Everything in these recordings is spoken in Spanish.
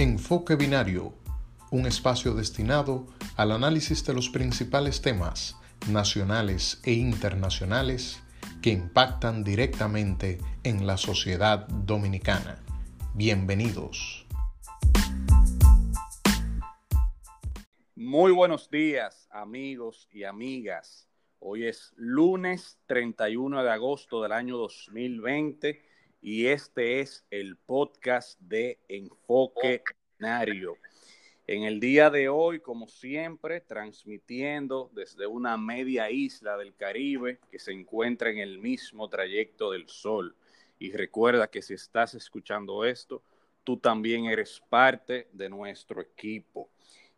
Enfoque Binario, un espacio destinado al análisis de los principales temas nacionales e internacionales que impactan directamente en la sociedad dominicana. Bienvenidos. Muy buenos días amigos y amigas. Hoy es lunes 31 de agosto del año 2020 y este es el podcast de Enfoque Binario. En el día de hoy, como siempre, transmitiendo desde una media isla del Caribe que se encuentra en el mismo trayecto del Sol. Y recuerda que si estás escuchando esto, tú también eres parte de nuestro equipo.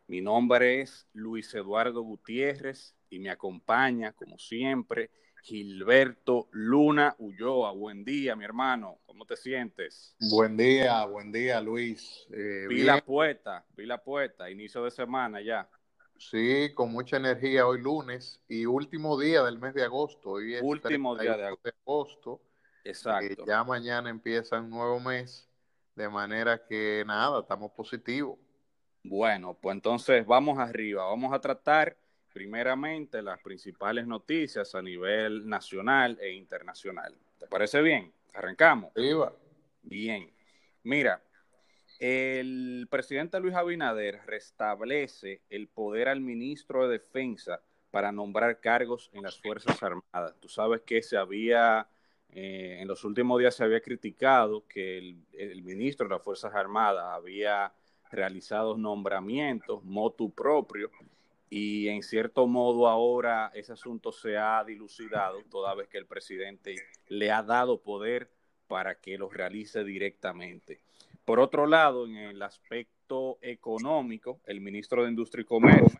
Mi nombre es Luis Eduardo Gutiérrez y me acompaña, como siempre, Gilberto Luna Ulloa. Buen día, mi hermano. ¿Cómo te sientes? Buen día, buen día, Luis. Eh, pila puesta, pila puesta, inicio de semana ya. Sí, con mucha energía hoy lunes y último día del mes de agosto. Hoy es último día de agosto. Exacto. ya mañana empieza un nuevo mes, de manera que nada, estamos positivos. Bueno, pues entonces vamos arriba, vamos a tratar primeramente las principales noticias a nivel nacional e internacional. ¿Te parece bien? Arrancamos. Viva. Bien. Mira, el presidente Luis Abinader restablece el poder al ministro de Defensa para nombrar cargos en las Fuerzas Armadas. Tú sabes que se había, eh, en los últimos días se había criticado que el, el ministro de las Fuerzas Armadas había realizado nombramientos motu propio y en cierto modo ahora ese asunto se ha dilucidado toda vez que el presidente le ha dado poder para que lo realice directamente. Por otro lado, en el aspecto económico, el ministro de Industria y Comercio,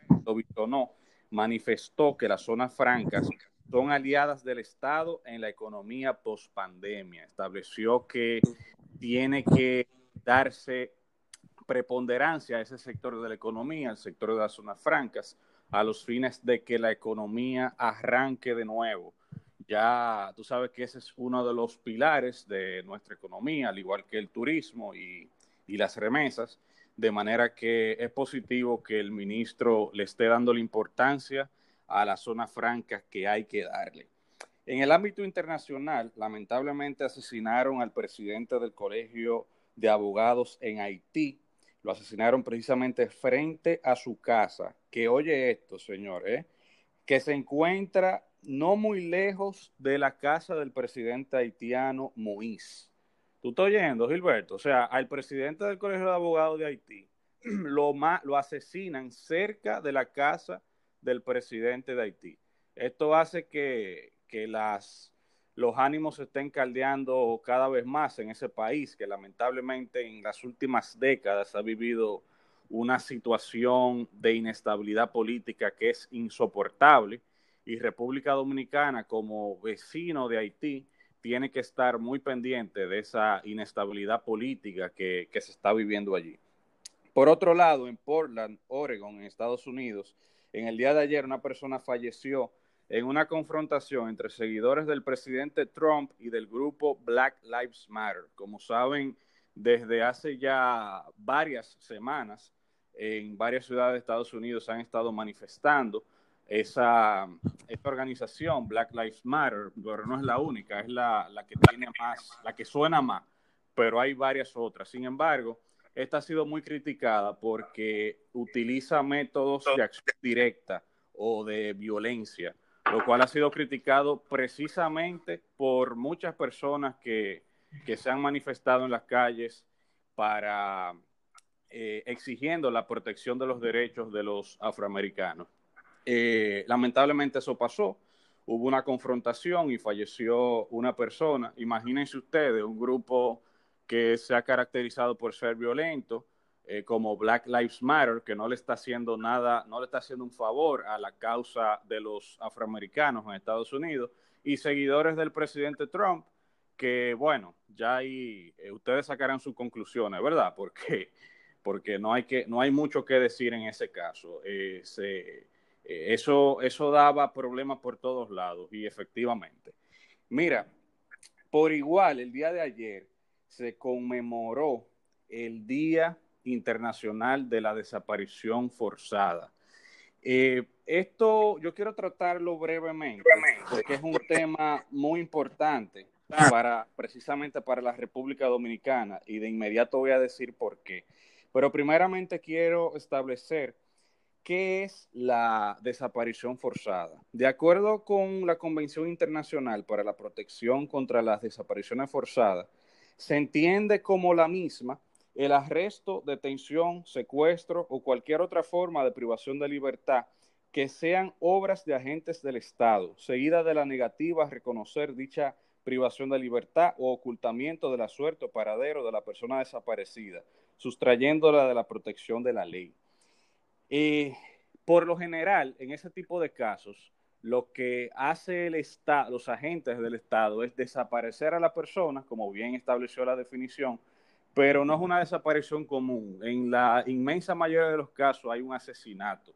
no, manifestó que las zonas francas son aliadas del Estado en la economía post-pandemia. Estableció que tiene que darse preponderancia a ese sector de la economía, el sector de las zonas francas, a los fines de que la economía arranque de nuevo. Ya tú sabes que ese es uno de los pilares de nuestra economía, al igual que el turismo y, y las remesas, de manera que es positivo que el ministro le esté dando la importancia a las zonas francas que hay que darle. En el ámbito internacional, lamentablemente asesinaron al presidente del Colegio de Abogados en Haití, lo asesinaron precisamente frente a su casa, que oye esto, señor, ¿eh? que se encuentra no muy lejos de la casa del presidente haitiano Moïse. ¿Tú estás oyendo, Gilberto? O sea, al presidente del Colegio de Abogados de Haití lo, lo asesinan cerca de la casa del presidente de Haití. Esto hace que, que las los ánimos se estén caldeando cada vez más en ese país que lamentablemente en las últimas décadas ha vivido una situación de inestabilidad política que es insoportable y República Dominicana como vecino de Haití tiene que estar muy pendiente de esa inestabilidad política que, que se está viviendo allí. Por otro lado, en Portland, Oregon, en Estados Unidos, en el día de ayer una persona falleció en una confrontación entre seguidores del presidente Trump y del grupo Black Lives Matter. Como saben, desde hace ya varias semanas, en varias ciudades de Estados Unidos han estado manifestando esa, organización, Black Lives Matter, pero no es la única, es la, la que tiene más, la que suena más, pero hay varias otras. Sin embargo, esta ha sido muy criticada porque utiliza métodos de acción directa o de violencia lo cual ha sido criticado precisamente por muchas personas que, se han manifestado en las calles para eh, exigiendo la protección de los derechos de los afroamericanos. Eh, lamentablemente eso pasó, hubo una confrontación y falleció una persona. Imagínense ustedes, un grupo que se ha caracterizado por ser violento, eh, como Black Lives Matter, que no le está haciendo nada, no le está haciendo un favor a la causa de los afroamericanos en Estados Unidos, y seguidores del presidente Trump, que bueno, ya ahí eh, ustedes sacarán sus conclusiones, ¿verdad? Porque, porque no, hay que, no hay mucho que decir en ese caso. Eh, eso, eso daba problemas por todos lados, y efectivamente. Mira, por igual, el día de ayer se conmemoró el Día Internacional de la Desaparición Forzada. Eh, esto yo quiero tratarlo brevemente, porque es un tema muy importante para precisamente para la República Dominicana y de inmediato voy a decir por qué. Pero primeramente quiero establecer qué es la desaparición forzada. De acuerdo con la Convención Internacional para la Protección contra las Desapariciones Forzadas, se entiende como la misma el arresto, detención, secuestro o cualquier otra forma de privación de libertad que sean obras de agentes del Estado, seguida de la negativa a reconocer dicha privación de libertad o ocultamiento de la suerte o paradero de la persona desaparecida, sustrayéndola de la protección de la ley. Eh, por lo general, en ese tipo de casos, lo que hace el Estado, los agentes del Estado es desaparecer a la persona, como bien estableció la definición, pero no es una desaparición común. En la inmensa mayoría de los casos hay un asesinato.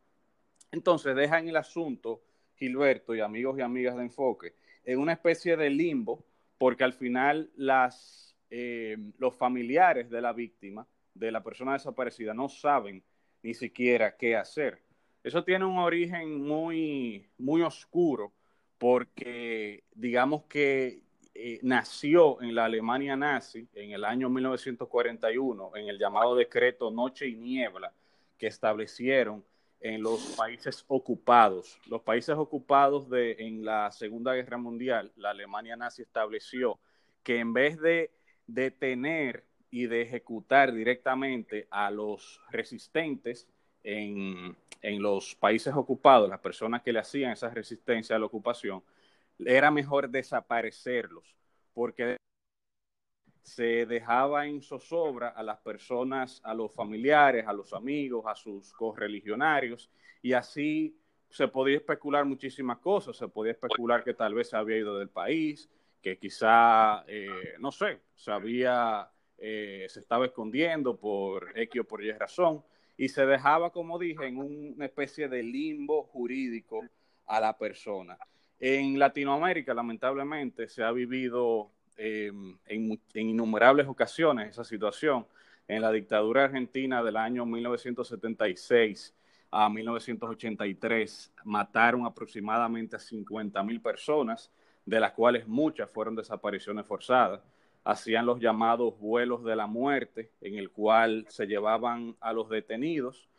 Entonces dejan el asunto, Gilberto y amigos y amigas de Enfoque, en una especie de limbo, porque al final las, eh, los familiares de la víctima, de la persona desaparecida, no saben ni siquiera qué hacer. Eso tiene un origen muy, muy oscuro, porque digamos que eh, nació en la Alemania nazi en el año 1941, en el llamado decreto Noche y Niebla, que establecieron en los países ocupados. Los países ocupados de, en la Segunda Guerra Mundial, la Alemania nazi estableció que en vez de detener y de ejecutar directamente a los resistentes en, en los países ocupados, las personas que le hacían esa resistencia a la ocupación, era mejor desaparecerlos, porque se dejaba en zozobra a las personas, a los familiares, a los amigos, a sus correligionarios, y así se podía especular muchísimas cosas. Se podía especular que tal vez se había ido del país, que quizá, eh, no sé, se había, eh, se estaba escondiendo por X o por Y razón, y se dejaba, como dije, en una especie de limbo jurídico a la persona. En Latinoamérica, lamentablemente, se ha vivido Em, en, innumerables ocasiones esa situación. En la dictadura argentina del año 1976 a 1983 mataron aproximadamente a 50 mil personas, de las cuales muchas fueron desapariciones forzadas. Hacían los llamados vuelos de la muerte, en el cual se llevaban a los detenidos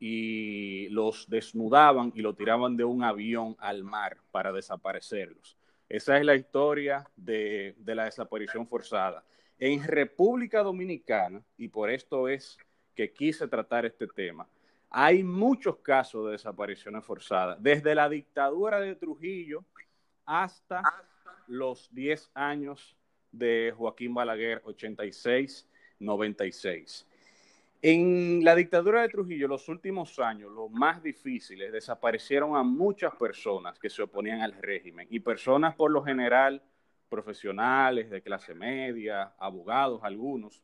y los desnudaban y lo tiraban de un avión al mar para desaparecerlos. Esa es la historia de, la desaparición forzada. En República Dominicana, y por esto es que quise tratar este tema, hay muchos casos de desapariciones forzadas, desde la dictadura de Trujillo hasta los 10 años de Joaquín Balaguer, 86-96. En la dictadura de Trujillo, los últimos años, los más difíciles, desaparecieron a muchas personas que se oponían al régimen y personas por lo general profesionales de clase media, abogados algunos,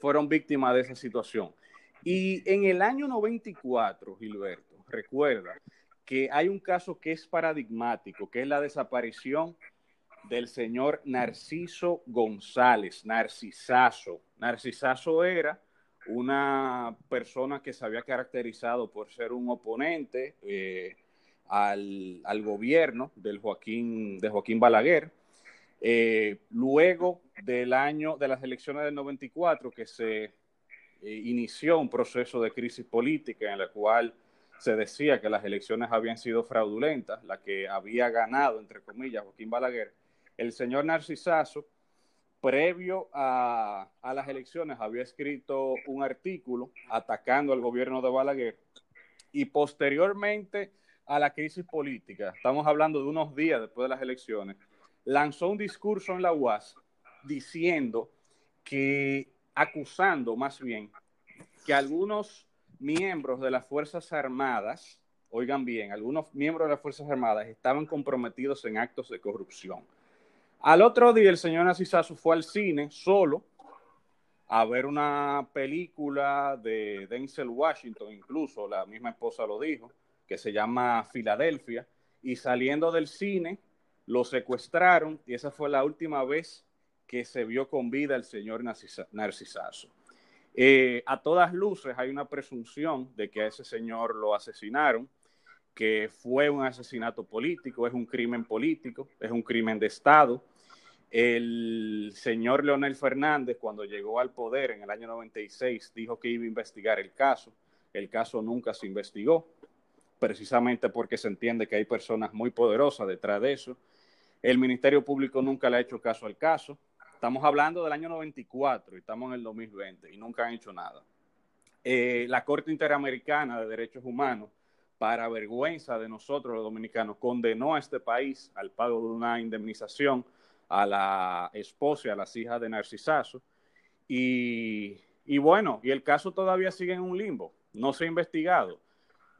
fueron víctimas de esa situación. Y en el año 94, Gilberto, recuerda que hay un caso que es paradigmático, que es la desaparición del señor Narciso González, Narcisazo. Narcisazo era una persona que se había caracterizado por ser un oponente eh, al, gobierno del Joaquín, de Joaquín Balaguer. Eh, luego del año de las elecciones del 94, que se eh, inició un proceso de crisis política en la cual se decía que las elecciones habían sido fraudulentas, la que había ganado, entre comillas, Joaquín Balaguer, el señor Narcisazo previo a, elecciones había escrito un artículo atacando al gobierno de Balaguer y posteriormente a la crisis política, estamos hablando de unos días después de las elecciones, lanzó un discurso en la UAS diciendo que, acusando más bien, que algunos miembros de las Fuerzas Armadas, oigan bien, algunos miembros de las Fuerzas Armadas estaban comprometidos en actos de corrupción. Al otro día el señor Nacisazo fue al cine solo a ver una película de Denzel Washington, incluso la misma esposa lo dijo, que se llama Filadelfia, y saliendo del cine lo secuestraron y esa fue la última vez que se vio con vida el señor Narcisazo. Eh, a todas luces hay una presunción de que a ese señor lo asesinaron, que fue un asesinato político, es un crimen político, es un crimen de Estado. El señor Leonel Fernández, cuando llegó al poder en el año 96, dijo que iba a investigar el caso. El caso nunca se investigó, precisamente porque se entiende que hay personas muy poderosas detrás de eso. El Ministerio Público nunca le ha hecho caso al caso. Estamos hablando del año 94 y estamos en el 2020 y nunca han hecho nada. Eh, la Corte Interamericana de Derechos Humanos, para vergüenza de nosotros los dominicanos, condenó a este país al pago de una indemnización a la esposa y a las hijas de Narcisazo. Y, bueno, y el caso todavía sigue en un limbo, no se ha investigado.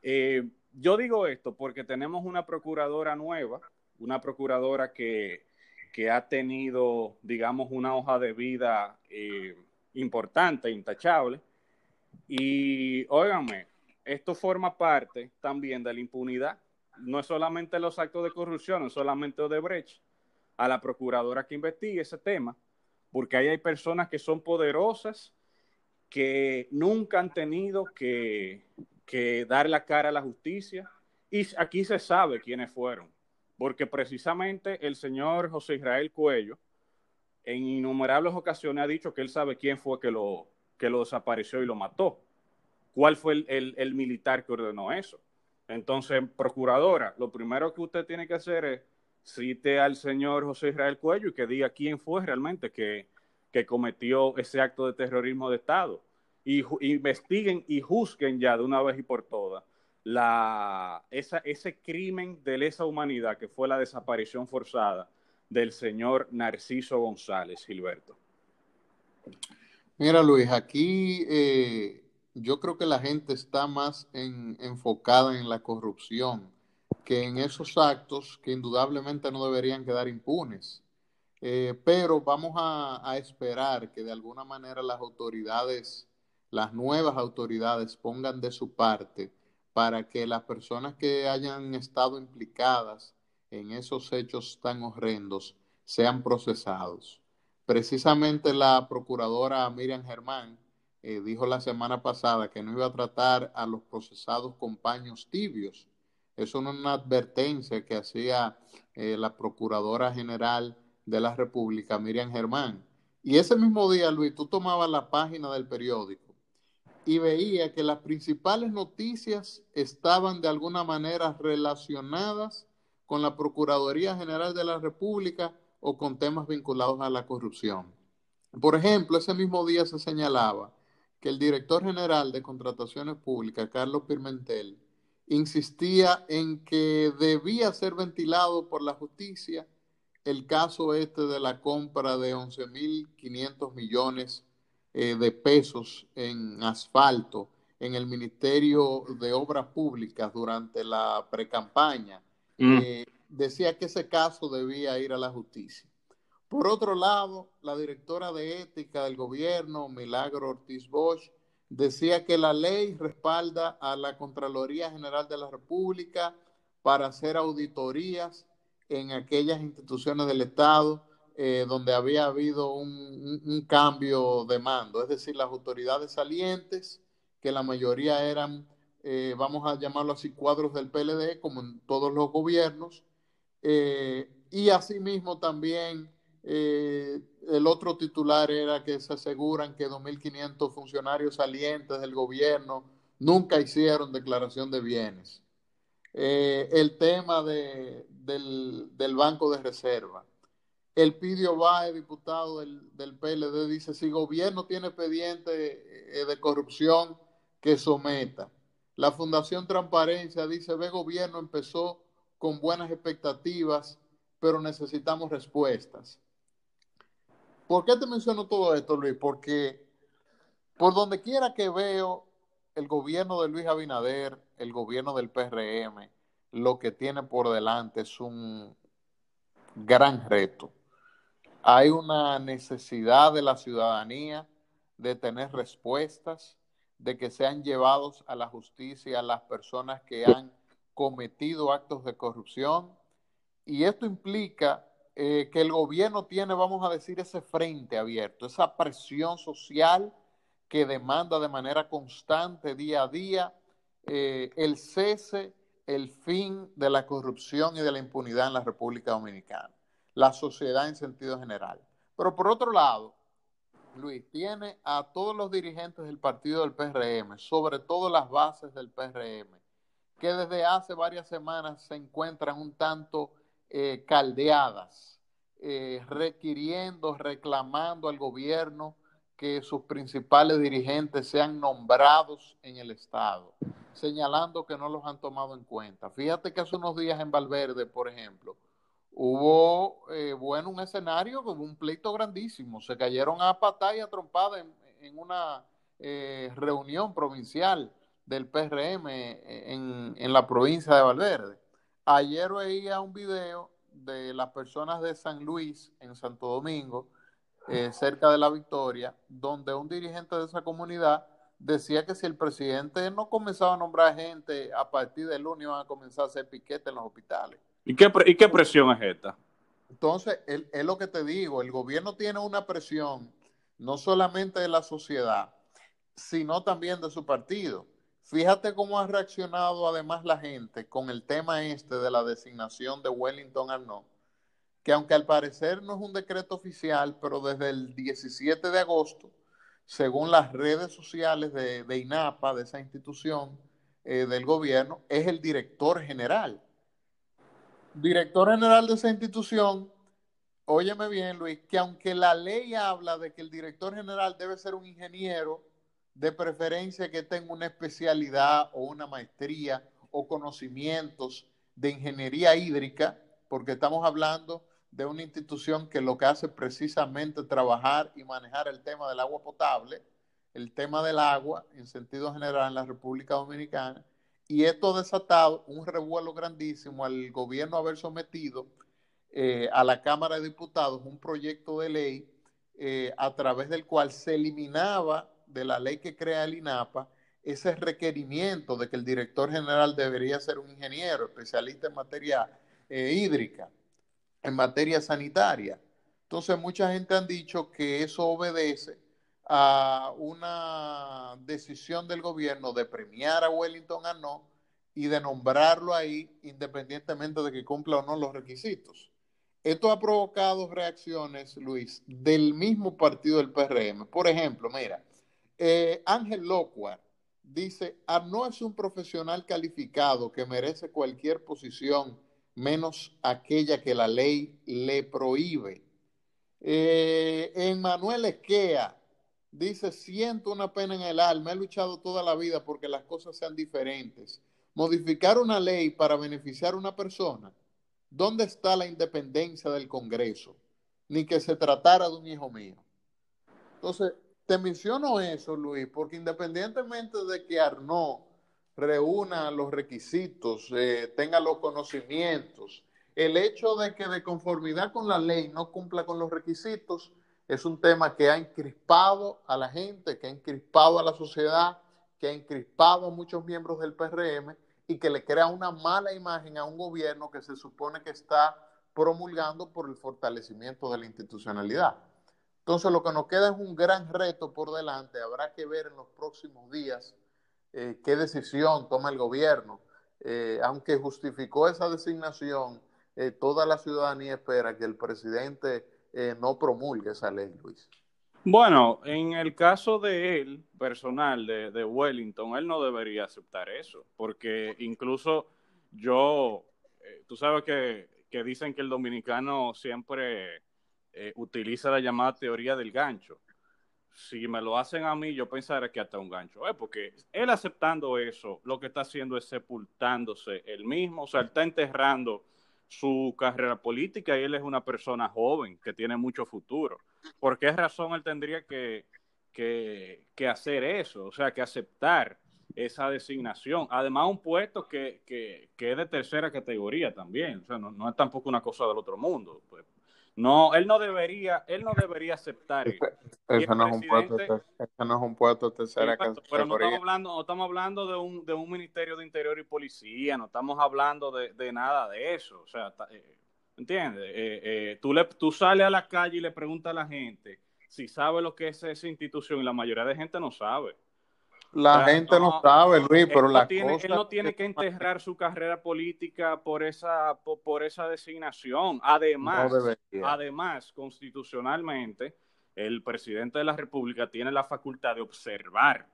Eh, yo digo esto porque tenemos una procuradora nueva, una procuradora que que ha tenido, digamos, una hoja de vida eh, importante, intachable. Y óigame, esto forma parte también de la impunidad. No es solamente los actos de corrupción, no es solamente Odebrecht. A la procuradora que investigue ese tema, porque ahí hay personas que son poderosas, que nunca han tenido que, que dar la cara a la justicia. Y aquí se sabe quiénes fueron porque precisamente el señor José Israel Cuello en innumerables ocasiones ha dicho que él sabe quién fue que lo, que lo desapareció y lo mató. ¿Cuál fue el, militar que ordenó eso? Entonces, procuradora, lo primero que usted tiene que hacer es cite al señor José Israel Cuello y que diga quién fue realmente que, que cometió ese acto de terrorismo de Estado. Y investiguen y juzguen ya de una vez y por todas la, esa, ese crimen de lesa humanidad que fue la desaparición forzada del señor Narciso González Gilberto. Mira Luis, aquí eh, yo creo que la gente está más enfocada en la corrupción que en esos actos que indudablemente no deberían quedar impunes. Eh, pero vamos a, esperar que de alguna manera las autoridades, las nuevas autoridades pongan de su parte para que las personas que hayan estado implicadas en esos hechos tan horrendos sean procesados. Precisamente la procuradora Miriam Germán eh, dijo la semana pasada que no iba a tratar a los procesados con paños tibios. Es una advertencia que hacía eh, la Procuradora General de la República, Miriam Germán. Y ese mismo día, Luis, tú tomabas la página del periódico y veía que las principales noticias estaban de alguna manera relacionadas con la Procuraduría General de la República o con temas vinculados a la corrupción. Por ejemplo, ese mismo día se señalaba que el director general de Contrataciones Públicas, Carlos Pimentel, insistía en que debía ser ventilado por la justicia el caso este de la compra de 11.500 millones eh, de pesos en asfalto en el Ministerio de Obras Públicas durante la precampaña, mm. eh, decía que ese caso debía ir a la justicia. Por otro lado, la directora de ética del gobierno, Milagro Ortiz Bosch, decía que la ley respalda a la Contraloría General de la República para hacer auditorías en aquellas instituciones del Estado eh, donde había habido un, cambio de mando, es decir, las autoridades salientes, que la mayoría eran, eh, vamos a llamarlo así, cuadros del PLD, como en todos los gobiernos, eh, y asimismo también el otro titular era que se aseguran que 2.500 funcionarios salientes del gobierno nunca hicieron declaración de bienes. el tema del, del Banco de Reserva el Pidio Bae, diputado del, del, PLD, dice, si gobierno tiene expediente eh, de corrupción, que someta. La Fundación Transparencia dice, ve gobierno empezó con buenas expectativas, pero necesitamos respuestas. ¿Por qué te menciono todo esto, Luis? Porque por donde quiera que veo el gobierno de Luis Abinader, el gobierno del PRM, lo que tiene por delante es un gran reto hay una necesidad de la ciudadanía de tener respuestas, de que sean llevados a la justicia las personas que han cometido actos de corrupción. Y esto implica eh, que el gobierno tiene, vamos a decir, ese frente abierto, esa presión social que demanda de manera constante, día a día, eh, el cese, el fin de la corrupción y de la impunidad en la República Dominicana, la sociedad en sentido general. Pero por otro lado, Luis, tiene a todos los dirigentes del partido del PRM, sobre todo las bases del PRM, que desde hace varias semanas se encuentran un tanto eh, caldeadas, eh, requiriendo, reclamando al gobierno que sus principales dirigentes sean nombrados en el Estado, señalando que no los han tomado en cuenta. Fíjate que hace unos días en Valverde, por ejemplo, hubo, eh, bueno, un escenario con un pleito grandísimo. Se cayeron a patada y a trompada en, una eh, reunión provincial del PRM eh, en, en, la provincia de Valverde. Ayer veía un video de las personas de San Luis, en Santo Domingo, cerca de la Victoria, donde un dirigente de esa comunidad decía que si el presidente no comenzaba a nombrar gente, a partir del lunes iban a comenzar a hacer piquete en los hospitales. ¿Y qué, y qué presión es esta? Entonces, es lo que te digo, el gobierno tiene una presión no solamente de la sociedad, sino también de su partido. Fíjate cómo ha reaccionado además la gente con el tema este de la designación de Wellington Arnaud, que aunque al parecer no es un decreto oficial, pero desde el 17 de agosto, según las redes sociales de, INAPA, de esa institución eh, del gobierno, es el director general. Director general de esa institución, óyeme bien, Luis, que aunque la ley habla de que el director general debe ser un ingeniero, de preferencia que tenga una especialidad o una maestría o conocimientos de ingeniería hídrica, porque estamos hablando de una institución que lo que hace precisamente trabajar y manejar el tema del agua potable, el tema del agua en sentido general en la República Dominicana, y esto ha desatado un revuelo grandísimo al gobierno haber sometido eh, a la Cámara de Diputados un proyecto de ley eh, a través del cual se eliminaba de la ley que crea el INAPA ese requerimiento de que el director general debería ser un ingeniero especialista en materia eh, hídrica, en materia sanitaria. Entonces mucha gente han dicho que eso obedece a una decisión del gobierno de premiar a Wellington Arnaud y de nombrarlo ahí independientemente de que cumpla o no los requisitos. Esto ha provocado reacciones, Luis, del mismo partido del PRM. Por ejemplo, mira, eh, Ángel Locuar dice, Arnaud es un profesional calificado que merece cualquier posición menos aquella que la ley le prohíbe. Eh, Manuel Esquea dice, siento una pena en el alma, he luchado toda la vida porque las cosas sean diferentes. Modificar una ley para beneficiar a una persona, ¿dónde está la independencia del Congreso? Ni que se tratara de un hijo mío. Entonces, te menciono eso, Luis, porque independientemente de que Arnaud reúna los requisitos, eh, tenga los conocimientos, el hecho de que de conformidad con la ley no cumpla con los requisitos, es un tema que ha encrispado a la gente, que ha encrispado a la sociedad, que ha encrispado a muchos miembros del PRM y que le crea una mala imagen a un gobierno que se supone que está promulgando por el fortalecimiento de la institucionalidad. Entonces lo que nos queda es un gran reto por delante. Habrá que ver en los próximos días eh, qué decisión toma el gobierno. Eh, aunque justificó esa designación, eh, toda la ciudadanía espera que el presidente no promulgue esa ley, Luis? Bueno, en el caso de él, personal, de, Wellington, él no debería aceptar eso, porque incluso yo, tú sabes que, dicen que el dominicano siempre eh, utiliza la llamada teoría del gancho. Si me lo hacen a mí, yo pensaré que hasta un gancho es, porque él aceptando eso, lo que está haciendo es sepultándose él mismo, o sea, él está enterrando su carrera política y él es una persona joven que tiene mucho futuro. ¿Por qué razón él tendría que, que, hacer eso? O sea, que aceptar esa designación. Además, un puesto que, que, que es de tercera categoría también. O sea, no, no, es tampoco una cosa del otro mundo. Pues, no, él no debería, él no debería aceptar eso. Eso no, es un puesto, eso no es un puesto de tercera. Pero no estamos hablando, no estamos hablando de un, de un ministerio de interior y policía, no estamos hablando de, de nada de eso. O sea, eh, ¿entiendes? Eh, eh, tú, le, tú sales a la calle y le preguntas a la gente si sabe lo que es esa institución y la mayoría de gente no sabe. La gente no, sabe, Luis, pero la tiene, Él no tiene que enterrar su carrera política por esa, por, esa designación. Además, además, constitucionalmente, el presidente de la República tiene la facultad de observar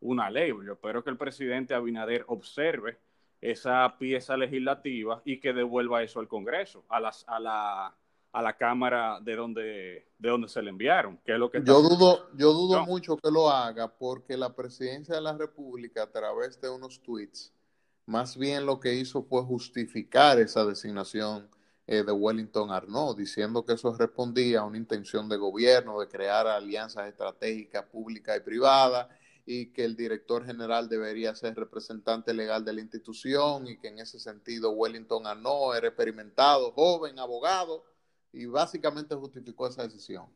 una ley. Yo espero que el presidente Abinader observe esa pieza legislativa y que devuelva eso al Congreso, a, las, a, la, a la Cámara de donde, de donde se le enviaron, que es lo que yo dudo, yo dudo mucho que lo haga porque la presidencia de la República a través de unos tweets, más bien lo que hizo fue justificar esa designación eh, de Wellington Arnaud, diciendo que eso respondía a una intención de gobierno de crear alianzas estratégicas públicas y privadas y que el director general debería ser representante legal de la institución y que en ese sentido Wellington Arnaud era experimentado, joven, abogado y básicamente justificó esa decisión.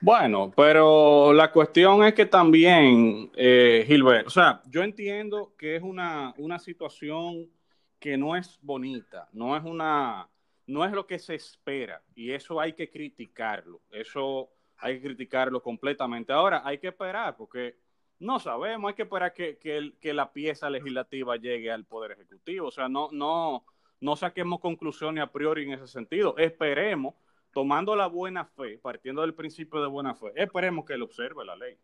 Bueno, pero la cuestión es que también, eh, Gilbert, o sea, yo entiendo que es una, una situación que no es bonita, no es una, no es lo que se espera y eso hay que criticarlo, eso hay que criticarlo completamente. Ahora hay que esperar porque no sabemos, hay que esperar que, que, que la pieza legislativa llegue al Poder Ejecutivo, o sea, no, no, no saquemos conclusiones a priori en ese sentido. Esperemos, tomando la buena fe, partiendo del principio de buena fe, esperemos que él observe la ley.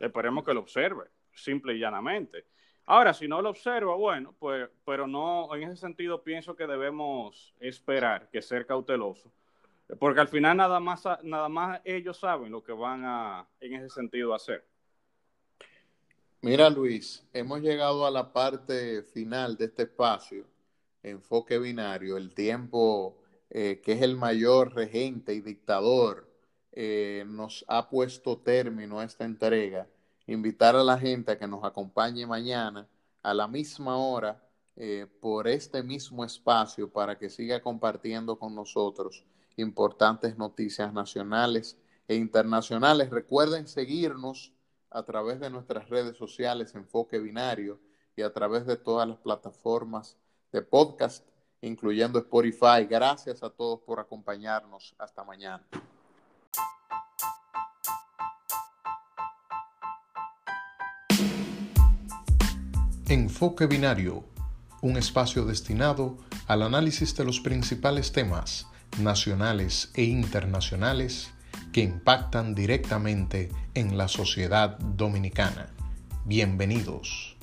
Esperemos que lo observe, simple y llanamente. Ahora, si no lo observa, bueno, pues, pero no, en ese sentido pienso que debemos esperar, que ser cauteloso, porque al final nada más, nada más ellos saben lo que van a, en ese sentido, hacer. Mira, Luis, hemos llegado a la parte final de este espacio enfoque binario, el tiempo eh, que es el mayor regente y dictador, eh, nos ha puesto término a esta entrega. Invitar a la gente a que nos acompañe mañana a la misma hora eh, por este mismo espacio para que siga compartiendo con nosotros importantes noticias nacionales e internacionales. Recuerden seguirnos a través de nuestras redes sociales Enfoque Binario y a través de todas las plataformas de podcast, incluyendo Spotify. Gracias a todos por acompañarnos. Hasta mañana. Enfoque Binario, un espacio destinado al análisis de los principales temas nacionales e internacionales que impactan directamente en la sociedad dominicana. Bienvenidos.